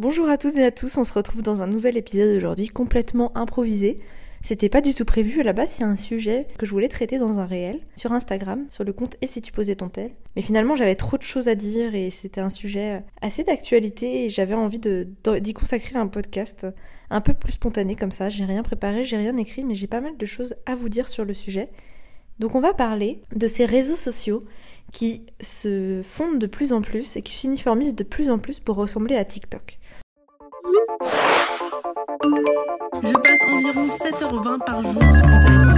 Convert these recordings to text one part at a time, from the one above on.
Bonjour à toutes et à tous, on se retrouve dans un nouvel épisode aujourd'hui complètement improvisé. C'était pas du tout prévu, à la base c'est un sujet que je voulais traiter dans un réel, sur Instagram, sur le compte Et si tu posais ton tel. Mais finalement j'avais trop de choses à dire et c'était un sujet assez d'actualité et j'avais envie d'y consacrer un podcast un peu plus spontané comme ça. J'ai rien préparé, j'ai rien écrit, mais j'ai pas mal de choses à vous dire sur le sujet. Donc on va parler de ces réseaux sociaux qui se fondent de plus en plus et qui s'uniformisent de plus en plus pour ressembler à TikTok. Je passe environ 7h20 par jour sur mon téléphone.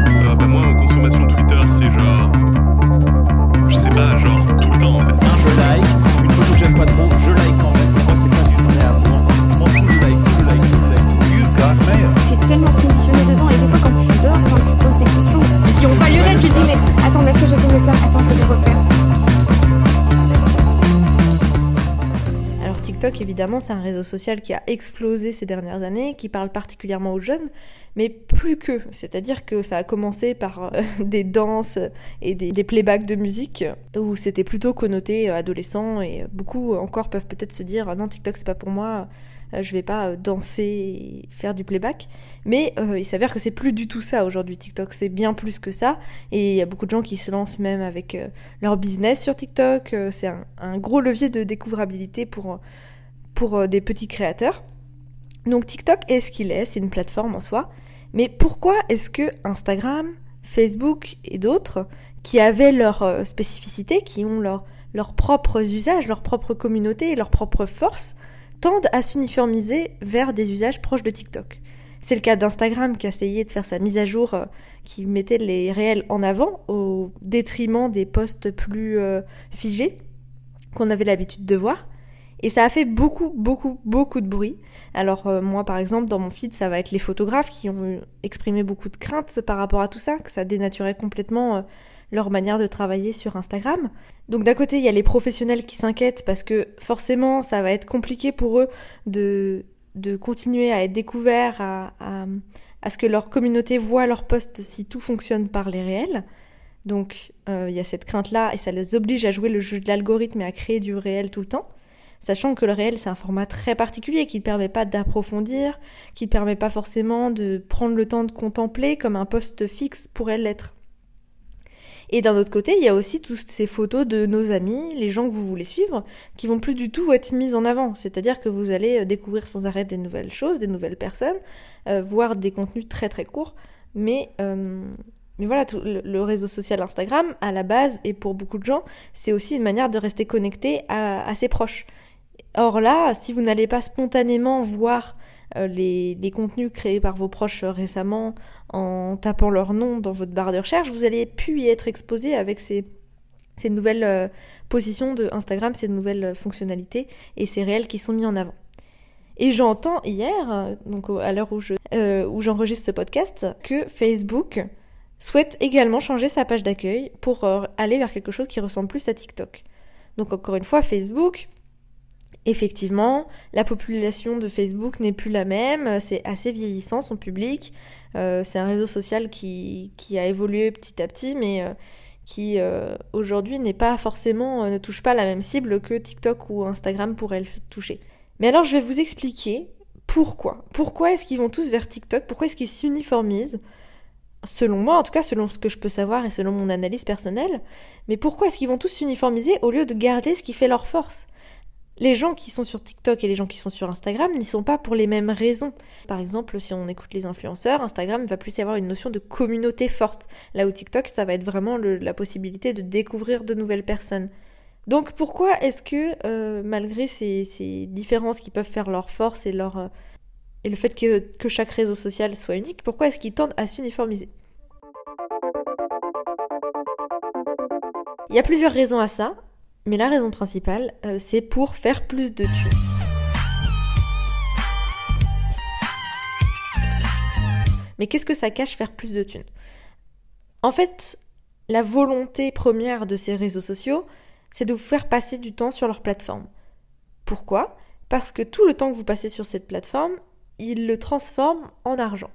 C'est un réseau social qui a explosé ces dernières années, qui parle particulièrement aux jeunes, mais plus que. C'est-à-dire que ça a commencé par euh, des danses et des, playbacks de musique, où c'était plutôt connoté euh, adolescent, et beaucoup encore peuvent peut-être se dire non, TikTok, c'est pas pour moi. Euh, je vais pas danser et faire du playback. Mais il s'avère que c'est plus du tout ça aujourd'hui. TikTok, c'est bien plus que ça. Et il y a beaucoup de gens qui se lancent même avec leur business sur TikTok. c'est un, gros levier de découvrabilité pour pour euh, des petits créateurs. Donc TikTok est ce qu'il est, c'est une plateforme en soi. Mais pourquoi est-ce que Instagram, Facebook et d'autres, qui avaient leurs euh, spécificités, qui ont leurs propres usages, leurs propres communautés leurs propres forces, tendent à s'uniformiser vers des usages proches de TikTok? C'est le cas d'Instagram qui a essayé de faire sa mise à jour euh, qui mettait les réels en avant au détriment des posts plus figés qu'on avait l'habitude de voir. Et ça a fait beaucoup, beaucoup, beaucoup de bruit. Alors euh, moi, par exemple, dans mon feed, ça va être les photographes qui ont exprimé beaucoup de craintes par rapport à tout ça, que ça dénaturait complètement euh, leur manière de travailler sur Instagram. Donc d'un côté, il y a les professionnels qui s'inquiètent parce que forcément, ça va être compliqué pour eux de, de continuer à être découverts, à, à, à ce que leur communauté voit leur post si tout fonctionne par les réels. Donc euh, il y a cette crainte-là et ça les oblige à jouer le jeu de l'algorithme et à créer du réel tout le temps sachant que le réel c'est un format très particulier qui ne permet pas d'approfondir, qui ne permet pas forcément de prendre le temps de contempler comme un poste fixe pourrait l'être. Et d'un autre côté, il y a aussi toutes ces photos de nos amis, les gens que vous voulez suivre, qui vont plus du tout être mises en avant. C'est-à-dire que vous allez euh, découvrir sans arrêt des nouvelles choses, des nouvelles personnes, euh, voir des contenus très très courts. Mais, euh, mais voilà, le, réseau social Instagram, à la base, et pour beaucoup de gens, c'est aussi une manière de rester connecté à ses proches. Or là, si vous n'allez pas spontanément voir euh, les, contenus créés par vos proches récemment en tapant leur nom dans votre barre de recherche, vous allez plus y être exposé avec ces, nouvelles euh, positions de Instagram, ces nouvelles fonctionnalités et ces réels qui sont mis en avant. Et j'entends hier, donc à l'heure euh, où j'enregistre ce podcast, que Facebook souhaite également changer sa page d'accueil pour aller vers quelque chose qui ressemble plus à TikTok. Donc encore une fois, Facebook, effectivement, la population de Facebook n'est plus la même, c'est assez vieillissant son public, euh, c'est un réseau social qui, qui, a évolué petit à petit, mais euh, qui euh, aujourd'hui n'est pas forcément, ne touche pas la même cible que TikTok ou Instagram pourraient le toucher. Mais alors je vais vous expliquer pourquoi. Pourquoi est-ce qu'ils vont tous vers TikTok? Pourquoi est-ce qu'ils s'uniformisent? Selon moi, en tout cas, selon ce que je peux savoir et selon mon analyse personnelle, mais pourquoi est-ce qu'ils vont tous s'uniformiser au lieu de garder ce qui fait leur force? Les gens qui sont sur TikTok et les gens qui sont sur Instagram n'y sont pas pour les mêmes raisons. Par exemple, si on écoute les influenceurs, Instagram va plus y avoir une notion de communauté forte, là où TikTok, ça va être vraiment la possibilité de découvrir de nouvelles personnes. Donc pourquoi est-ce que, euh, malgré ces, différences qui peuvent faire leur force et, euh, le fait que chaque réseau social soit unique, pourquoi est-ce qu'ils tendent à s'uniformiser? Il y a plusieurs raisons à ça. Mais la raison principale, euh, c'est pour faire plus de thunes. Mais qu'est-ce que ça cache faire plus de thunes? En fait, la volonté première de ces réseaux sociaux, c'est de vous faire passer du temps sur leur plateforme. Pourquoi? Parce que tout le temps que vous passez sur cette plateforme, ils le transforment en argent.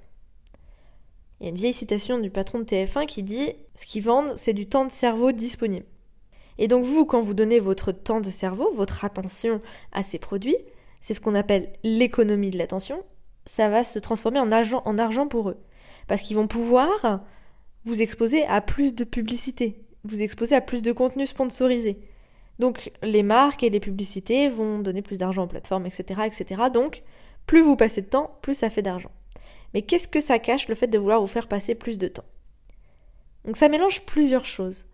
Il y a une vieille citation du patron de TF1 qui dit Ce qu'ils vendent, c'est du temps de cerveau disponible. Et donc vous, quand vous donnez votre temps de cerveau, votre attention à ces produits, c'est ce qu'on appelle l'économie de l'attention, ça va se transformer en argent, en argent pour eux. Parce qu'ils vont pouvoir vous exposer à plus de publicité, vous exposer à plus de contenu sponsorisé. Donc les marques et les publicités vont donner plus d'argent aux plateformes, etc., etc. Donc plus vous passez de temps, plus ça fait d'argent. Mais qu'est-ce que ça cache le fait de vouloir vous faire passer plus de temps? Donc ça mélange plusieurs choses.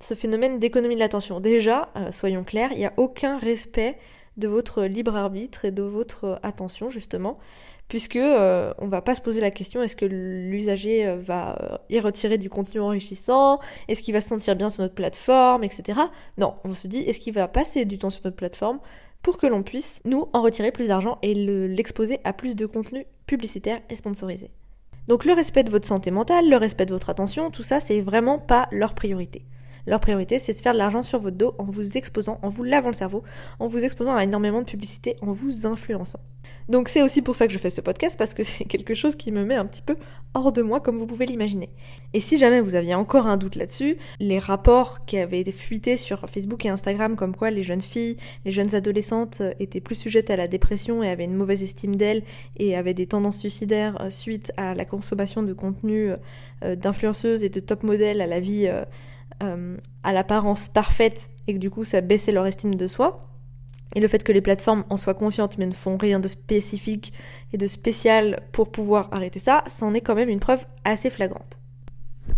Ce phénomène d'économie de l'attention. Déjà, euh, soyons clairs, il n'y a aucun respect de votre libre arbitre et de votre attention justement puisque euh, on va pas se poser la question est-ce que l'usager euh, va euh, y retirer du contenu enrichissant, est-ce qu'il va se sentir bien sur notre plateforme, etc. Non, on se dit est-ce qu'il va passer du temps sur notre plateforme pour que l'on puisse nous en retirer plus d'argent et l'exposer à plus de contenu publicitaire et sponsorisé? Donc le respect de votre santé mentale, le respect de votre attention, tout ça c'est vraiment pas leur priorité. Leur priorité, c'est de faire de l'argent sur votre dos en vous exposant, en vous lavant le cerveau, en vous exposant à énormément de publicité, en vous influençant. Donc c'est aussi pour ça que je fais ce podcast, parce que c'est quelque chose qui me met un petit peu hors de moi, comme vous pouvez l'imaginer. Et si jamais vous aviez encore un doute là-dessus, les rapports qui avaient été fuités sur Facebook et Instagram, comme quoi les jeunes filles, les jeunes adolescentes étaient plus sujettes à la dépression et avaient une mauvaise estime d'elles et avaient des tendances suicidaires euh, suite à la consommation de contenu euh, d'influenceuses et de top modèles à la vie euh, à l'apparence parfaite et que du coup ça baissait leur estime de soi. Et le fait que les plateformes en soient conscientes mais ne font rien de spécifique et de spécial pour pouvoir arrêter ça, c'en est quand même une preuve assez flagrante.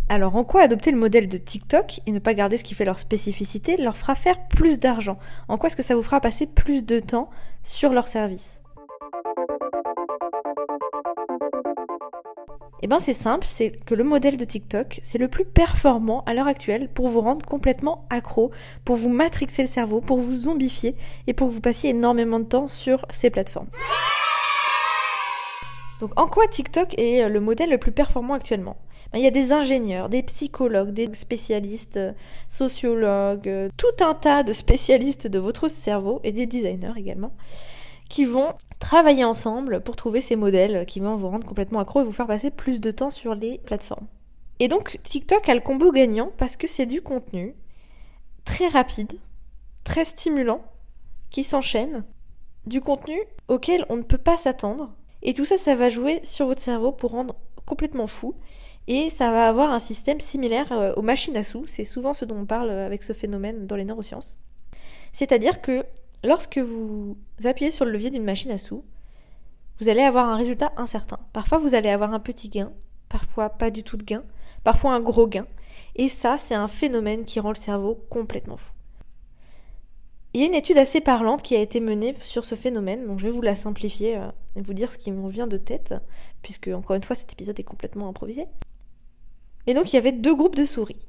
Alors en quoi adopter le modèle de TikTok et ne pas garder ce qui fait leur spécificité leur fera faire plus d'argent? En quoi est-ce que ça vous fera passer plus de temps sur leur service? Eh bien c'est simple, c'est que le modèle de TikTok, c'est le plus performant à l'heure actuelle pour vous rendre complètement accro, pour vous matrixer le cerveau, pour vous zombifier et pour que vous passiez énormément de temps sur ces plateformes. Donc en quoi TikTok est le modèle le plus performant actuellement? Ben, Il y a des ingénieurs, des psychologues, des spécialistes, euh, sociologues, euh, tout un tas de spécialistes de votre cerveau et des designers également qui vont travailler ensemble pour trouver ces modèles qui vont vous rendre complètement accro et vous faire passer plus de temps sur les plateformes. Et donc TikTok a le combo gagnant parce que c'est du contenu très rapide, très stimulant, qui s'enchaîne, du contenu auquel on ne peut pas s'attendre. Et tout ça, ça va jouer sur votre cerveau pour rendre complètement fou. Et ça va avoir un système similaire euh, aux machines à sous. C'est souvent ce dont on parle avec ce phénomène dans les neurosciences. C'est-à-dire que lorsque vous appuyez sur le levier d'une machine à sous, vous allez avoir un résultat incertain. Parfois, vous allez avoir un petit gain, parfois pas du tout de gain, parfois un gros gain. Et ça, c'est un phénomène qui rend le cerveau complètement fou. Il y a une étude assez parlante qui a été menée sur ce phénomène, donc je vais vous la simplifier euh, et vous dire ce qui me vient de tête, puisque encore une fois cet épisode est complètement improvisé. Et donc il y avait deux groupes de souris.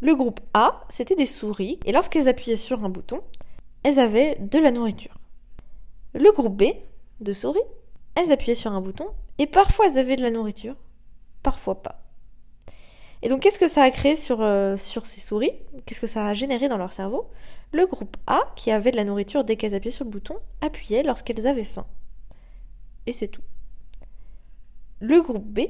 Le groupe A, c'était des souris, et lorsqu'elles appuyaient sur un bouton, elles avaient de la nourriture. Le groupe B, de souris, elles appuyaient sur un bouton et parfois elles avaient de la nourriture, parfois pas. Et donc qu'est-ce que ça a créé sur, euh, sur ces souris? Qu'est-ce que ça a généré dans leur cerveau? Le groupe A, qui avait de la nourriture dès qu'elles appuyaient sur le bouton, appuyait lorsqu'elles avaient faim. Et c'est tout. Le groupe B,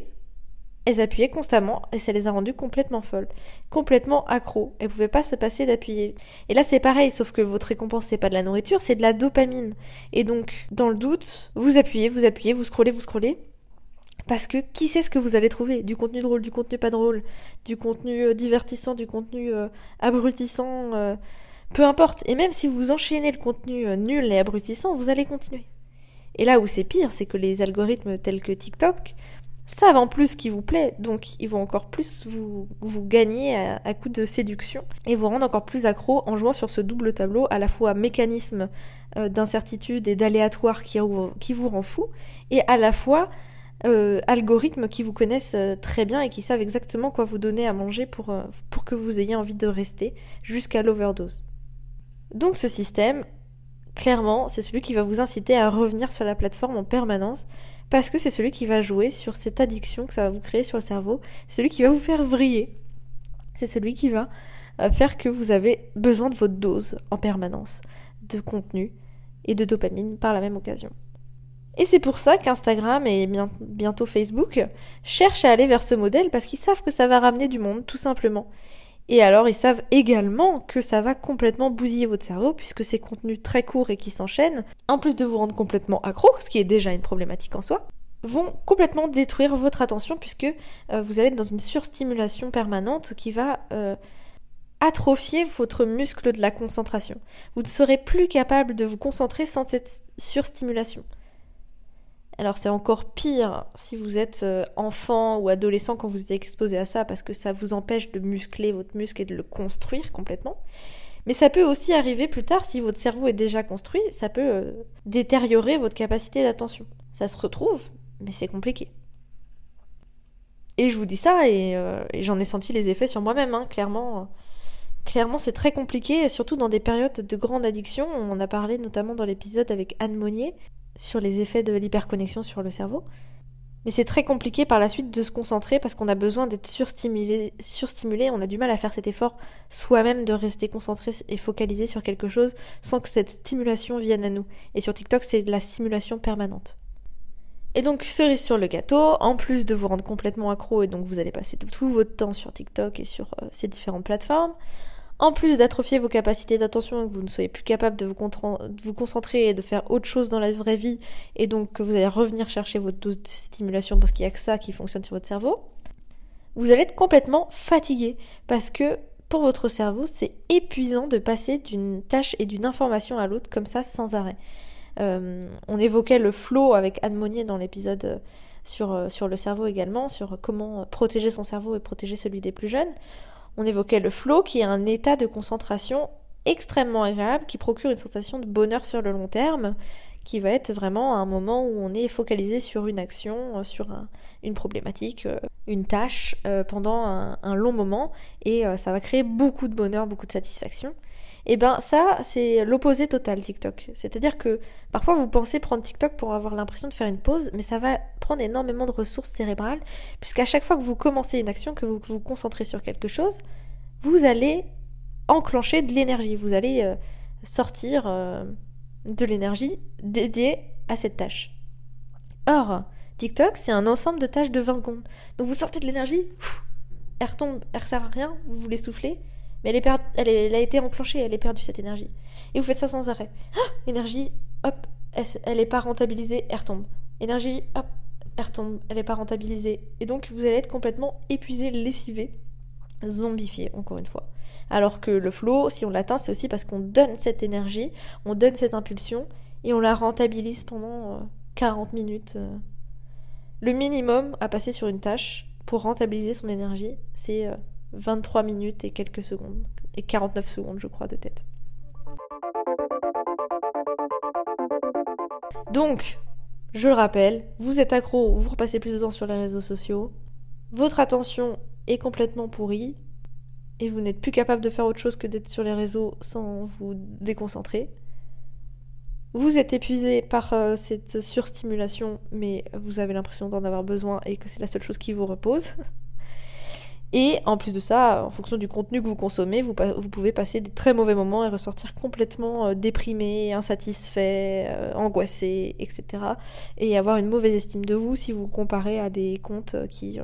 elles appuyaient constamment et ça les a rendues complètement folles, complètement accros. Elles pouvaient pas se passer d'appuyer. Et là c'est pareil, sauf que votre récompense c'est pas de la nourriture, c'est de la dopamine. Et donc, dans le doute, vous appuyez, vous appuyez, vous scrollez, vous scrollez. Parce que qui sait ce que vous allez trouver? Du contenu drôle, du contenu pas drôle, du contenu euh, divertissant, du contenu euh, abrutissant, euh, peu importe. Et même si vous enchaînez le contenu nul et abrutissant, vous allez continuer. Et là où c'est pire, c'est que les algorithmes tels que TikTok savent en plus qui vous plaît, donc ils vont encore plus vous, gagner à, coup de séduction et vous rendre encore plus accro en jouant sur ce double tableau, à la fois mécanisme euh, d'incertitude et d'aléatoire qui, vous rend fou, et à la fois euh, algorithmes qui vous connaissent euh, très bien et qui savent exactement quoi vous donner à manger pour que vous ayez envie de rester jusqu'à l'overdose. Donc ce système, clairement, c'est celui qui va vous inciter à revenir sur la plateforme en permanence parce que c'est celui qui va jouer sur cette addiction que ça va vous créer sur le cerveau, c'est celui qui va vous faire vriller, c'est celui qui va euh, faire que vous avez besoin de votre dose en permanence de contenu et de dopamine par la même occasion. Et c'est pour ça qu'Instagram et bientôt Facebook cherchent à aller vers ce modèle parce qu'ils savent que ça va ramener du monde, tout simplement. Et alors, ils savent également que ça va complètement bousiller votre cerveau, puisque ces contenus très courts et qui s'enchaînent, en plus de vous rendre complètement accro, ce qui est déjà une problématique en soi, vont complètement détruire votre attention, puisque euh, vous allez être dans une surstimulation permanente qui va euh, atrophier votre muscle de la concentration. Vous ne serez plus capable de vous concentrer sans cette surstimulation. Alors c'est encore pire si vous êtes euh, enfant ou adolescent quand vous êtes exposé à ça parce que ça vous empêche de muscler votre muscle et de le construire complètement. Mais ça peut aussi arriver plus tard si votre cerveau est déjà construit, ça peut euh, détériorer votre capacité d'attention. Ça se retrouve, mais c'est compliqué. Et je vous dis ça et, euh, j'en ai senti les effets sur moi-même, hein, clairement. Clairement, c'est très compliqué, surtout dans des périodes de grande addiction. On en a parlé notamment dans l'épisode avec Anne Monnier sur les effets de l'hyperconnexion sur le cerveau. Mais c'est très compliqué par la suite de se concentrer parce qu'on a besoin d'être surstimulé, on a du mal à faire cet effort soi-même de rester concentré et focalisé sur quelque chose sans que cette stimulation vienne à nous. Et sur TikTok, c'est de la stimulation permanente. Et donc, cerise sur le gâteau, en plus de vous rendre complètement accro et donc vous allez passer tout votre temps sur TikTok et sur euh, ces différentes plateformes, en plus d'atrophier vos capacités d'attention que vous ne soyez plus capable de vous, concentrer et de faire autre chose dans la vraie vie, et donc que vous allez revenir chercher votre dose de stimulation parce qu'il n'y a que ça qui fonctionne sur votre cerveau, vous allez être complètement fatigué parce que pour votre cerveau, c'est épuisant de passer d'une tâche et d'une information à l'autre comme ça sans arrêt. Euh, on évoquait le flow avec Anne Monnier dans l'épisode euh, euh, sur le cerveau également, sur comment protéger son cerveau et protéger celui des plus jeunes. On évoquait le flow qui est un état de concentration extrêmement agréable qui procure une sensation de bonheur sur le long terme qui va être vraiment un moment où on est focalisé sur une action, euh, sur une problématique, euh, une tâche euh, pendant un, long moment et ça va créer beaucoup de bonheur, beaucoup de satisfaction. Et ben ça, c'est l'opposé total TikTok. C'est-à-dire que parfois vous pensez prendre TikTok pour avoir l'impression de faire une pause, mais ça va prendre énormément de ressources cérébrales, puisqu'à chaque fois que vous commencez une action, que vous vous concentrez sur quelque chose, vous allez enclencher de l'énergie, vous allez euh, sortir euh, de l'énergie dédiée à cette tâche. Or, TikTok, c'est un ensemble de tâches de 20 secondes. Donc vous sortez de l'énergie, elle retombe, elle sert à rien, vous voulez souffler, mais elle, a été enclenchée, elle est perdue cette énergie. Et vous faites ça sans arrêt. Ah énergie, hop, elle n'est pas rentabilisée, elle retombe. Énergie, hop, elle retombe, elle n'est pas rentabilisée. Et donc vous allez être complètement épuisé, lessivé, zombifié, encore une fois. Alors que le flow, si on l'atteint, c'est aussi parce qu'on donne cette énergie, on donne cette impulsion, et on la rentabilise pendant 40 euh, minutes. Euh. Le minimum à passer sur une tâche pour rentabiliser son énergie, c'est euh, 23 minutes et quelques secondes. Et 49 secondes, je crois, de tête. Donc, je le rappelle, vous êtes accro, vous repassez plus de temps sur les réseaux sociaux, votre attention est complètement pourrie, et vous n'êtes plus capable de faire autre chose que d'être sur les réseaux sans vous déconcentrer. Vous êtes épuisé par euh, cette surstimulation, mais vous avez l'impression d'en avoir besoin et que c'est la seule chose qui vous repose. Et en plus de ça, en fonction du contenu que vous consommez, vous, pouvez passer des très mauvais moments et ressortir complètement euh, déprimé, insatisfait, euh, angoissé, etc. Et avoir une mauvaise estime de vous si vous comparez à des comptes euh, qui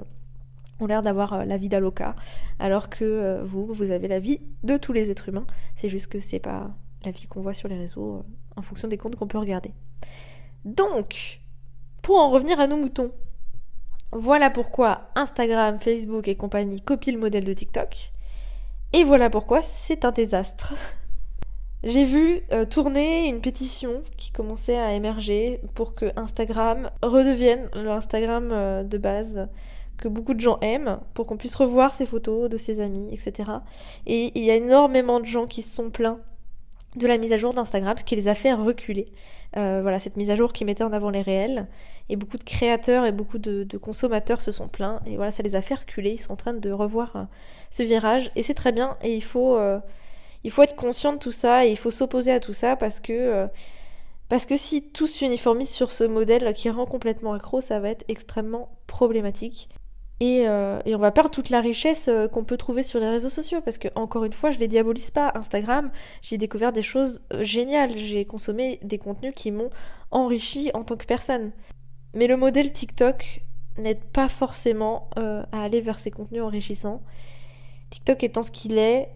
ont l'air d'avoir la vie d'Aloca, alors que vous, vous avez la vie de tous les êtres humains. C'est juste que c'est pas la vie qu'on voit sur les réseaux en fonction des comptes qu'on peut regarder. Donc, pour en revenir à nos moutons, voilà pourquoi Instagram, Facebook et compagnie copient le modèle de TikTok. Et voilà pourquoi c'est un désastre. J'ai vu euh, tourner une pétition qui commençait à émerger pour que Instagram redevienne le Instagram euh, de base que beaucoup de gens aiment, pour qu'on puisse revoir ses photos de ses amis, etc. Et il y a énormément de gens qui se sont plaints de la mise à jour d'Instagram, ce qui les a fait reculer. Euh, voilà, cette mise à jour qui mettait en avant les réels. Et beaucoup de créateurs et beaucoup de, consommateurs se sont plaints. Et voilà, ça les a fait reculer. Ils sont en train de revoir euh, ce virage. Et c'est très bien. Et il faut, euh, il faut être conscient de tout ça. Et il faut s'opposer à tout ça parce que, parce que si tous s'uniformisent sur ce modèle qui rend complètement accro, ça va être extrêmement problématique. Euh, et, on va perdre toute la richesse euh, qu'on peut trouver sur les réseaux sociaux parce que encore une fois je les diabolise pas. Instagram j'ai découvert des choses euh, géniales. J'ai consommé des contenus qui m'ont enrichi en tant que personne. Mais le modèle TikTok n'aide pas forcément à aller vers ces contenus enrichissants. TikTok étant ce qu'il est,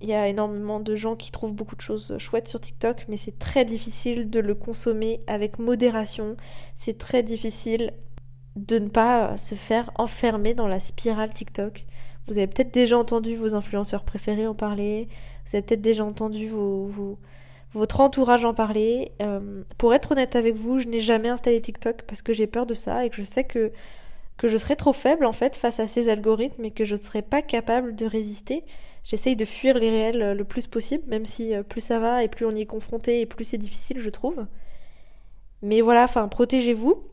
il y a énormément de gens qui trouvent beaucoup de choses chouettes sur TikTok, mais c'est très difficile de le consommer avec modération. C'est très difficile de ne pas se faire enfermer dans la spirale TikTok. Vous avez peut-être déjà entendu vos influenceurs préférés en parler. Vous avez peut-être déjà entendu vos, vos- votre entourage en parler. Euh, pour être honnête avec vous, je n'ai jamais installé TikTok parce que j'ai peur de ça et que je sais que, que je serais trop faible en fait face à ces algorithmes et que je ne serais pas capable de résister. J'essaye de fuir les réels le plus possible, même si euh, plus ça va et plus on y est confronté et plus c'est difficile, je trouve. Mais voilà, enfin, protégez-vous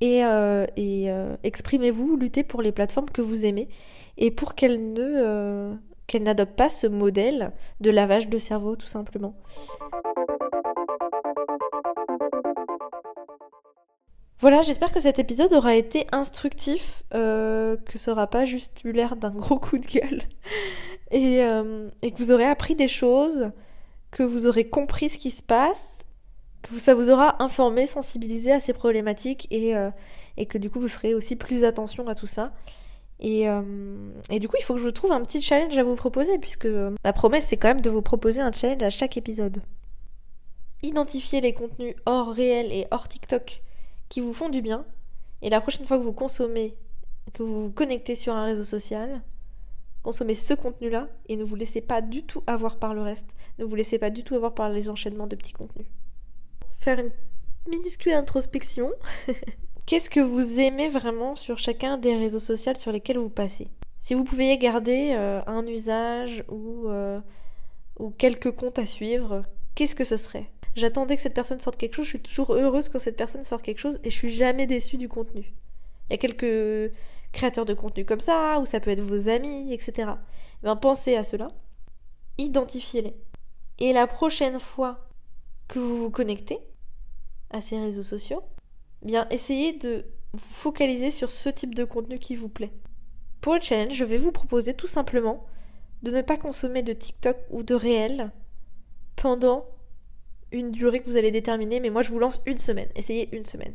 et, euh, euh, exprimez-vous, luttez pour les plateformes que vous aimez et pour qu'elles ne euh, qu'elles n'adoptent pas ce modèle de lavage de cerveau tout simplement. Voilà, j'espère que cet épisode aura été instructif, que ça aura pas juste eu l'air d'un gros coup de gueule, et, et que vous aurez appris des choses, que vous aurez compris ce qui se passe, que ça vous aura informé, sensibilisé à ces problématiques, et, euh, et que du coup vous serez aussi plus attention à tout ça. Et, euh, et du coup, il faut que je trouve un petit challenge à vous proposer, puisque euh, ma promesse, c'est quand même de vous proposer un challenge à chaque épisode. Identifiez les contenus hors réel et hors TikTok qui vous font du bien, et la prochaine fois que vous consommez, que vous vous connectez sur un réseau social, consommez ce contenu-là et ne vous laissez pas du tout avoir par le reste, ne vous laissez pas du tout avoir par les enchaînements de petits contenus. Faire une minuscule introspection. Qu'est-ce que vous aimez vraiment sur chacun des réseaux sociaux sur lesquels vous passez? Si vous pouviez garder euh, un usage ou, euh, ou quelques comptes à suivre, qu'est-ce que ce serait? J'attendais que cette personne sorte quelque chose, je suis toujours heureuse quand cette personne sort quelque chose et je suis jamais déçue du contenu. Il y a quelques créateurs de contenu comme ça, ou ça peut être vos amis, etc. Pensez à cela, identifiez-les. Et la prochaine fois que vous vous connectez à ces réseaux sociaux, bien essayez de vous focaliser sur ce type de contenu qui vous plaît. Pour le challenge, je vais vous proposer tout simplement de ne pas consommer de TikTok ou de réel pendant une durée que vous allez déterminer, mais moi je vous lance une semaine. Essayez une semaine.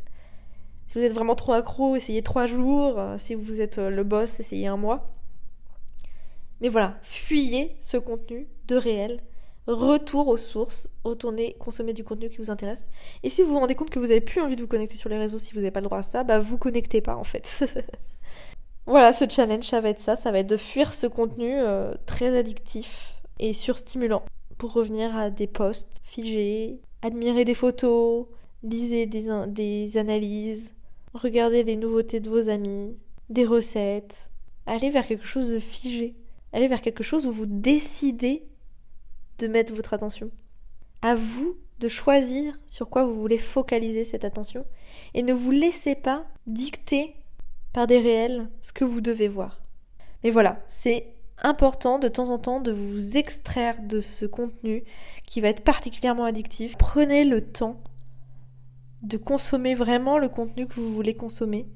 Si vous êtes vraiment trop accro, essayez trois jours. Euh, Si vous êtes euh, le boss, essayez un mois. Mais voilà, fuyez ce contenu de réel. Retour aux sources, retournez consommer du contenu qui vous intéresse. Et si vous vous rendez compte que vous avez plus envie de vous connecter sur les réseaux, si vous n'avez pas le droit à ça, bah vous connectez pas en fait. voilà, ce challenge, ça va être ça, ça va être de fuir ce contenu euh, très addictif et surstimulant pour revenir à des posts figés, admirer des photos, lisez des, analyses, regardez les nouveautés de vos amis, des recettes, allez vers quelque chose de figé, allez vers quelque chose où vous décidez de mettre votre attention. À vous de choisir sur quoi vous voulez focaliser cette attention et ne vous laissez pas dicter par des réels ce que vous devez voir. Mais voilà, c'est important de temps en temps de vous extraire de ce contenu qui va être particulièrement addictif. Prenez le temps de consommer vraiment le contenu que vous voulez consommer,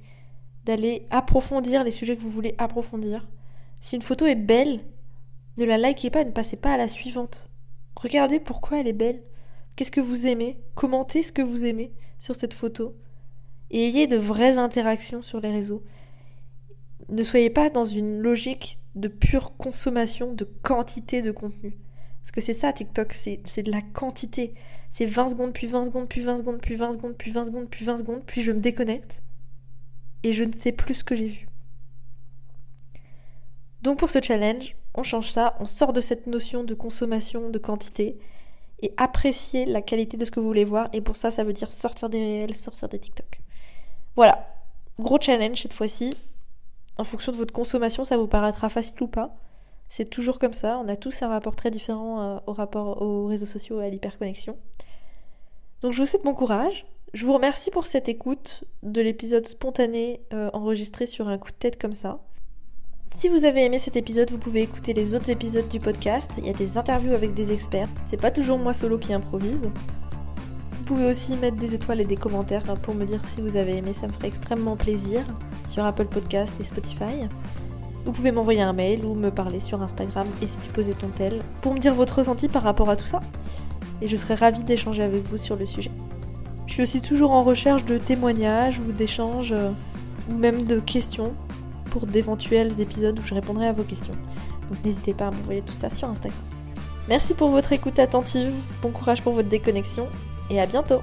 d'aller approfondir les sujets que vous voulez approfondir. Si une photo est belle, ne la likez pas ne passez pas à la suivante. Regardez pourquoi elle est belle. Qu'est-ce que vous aimez? Commentez ce que vous aimez sur cette photo. Et ayez de vraies interactions sur les réseaux. Ne soyez pas dans une logique de pure consommation, de quantité de contenu. Parce que c'est ça TikTok, c'est c'est de la quantité. C'est 20 secondes, puis 20 secondes, puis 20 secondes, puis 20 secondes, puis 20 secondes, puis 20 secondes, puis je me déconnecte. Et je ne sais plus ce que j'ai vu. Donc pour ce challenge, on change ça, on sort de cette notion de consommation, de quantité, et apprécier la qualité de ce que vous voulez voir. Et pour ça, ça veut dire sortir des réels, sortir des TikTok. Voilà, gros challenge cette fois-ci. En fonction de votre consommation, ça vous paraîtra facile ou pas. C'est toujours comme ça, on a tous un rapport très différent euh, au rapport aux réseaux sociaux et à l'hyperconnexion. Donc je vous souhaite bon courage. Je vous remercie pour cette écoute de l'épisode spontané euh, enregistré sur un coup de tête comme ça. Si vous avez aimé cet épisode, vous pouvez écouter les autres épisodes du podcast. Il y a des interviews avec des experts. C'est pas toujours moi solo qui improvise. Vous pouvez aussi mettre des étoiles et des commentaires pour me dire si vous avez aimé, ça me ferait extrêmement plaisir sur Apple Podcast et Spotify. Vous pouvez m'envoyer un mail ou me parler sur Instagram et si tu posais ton tel pour me dire votre ressenti par rapport à tout ça. Et je serais ravie d'échanger avec vous sur le sujet. Je suis aussi toujours en recherche de témoignages ou d'échanges euh, ou même de questions d'éventuels épisodes où je répondrai à vos questions. Donc n'hésitez pas à m'envoyer tout ça sur Instagram. Merci pour votre écoute attentive, bon courage pour votre déconnexion et à bientôt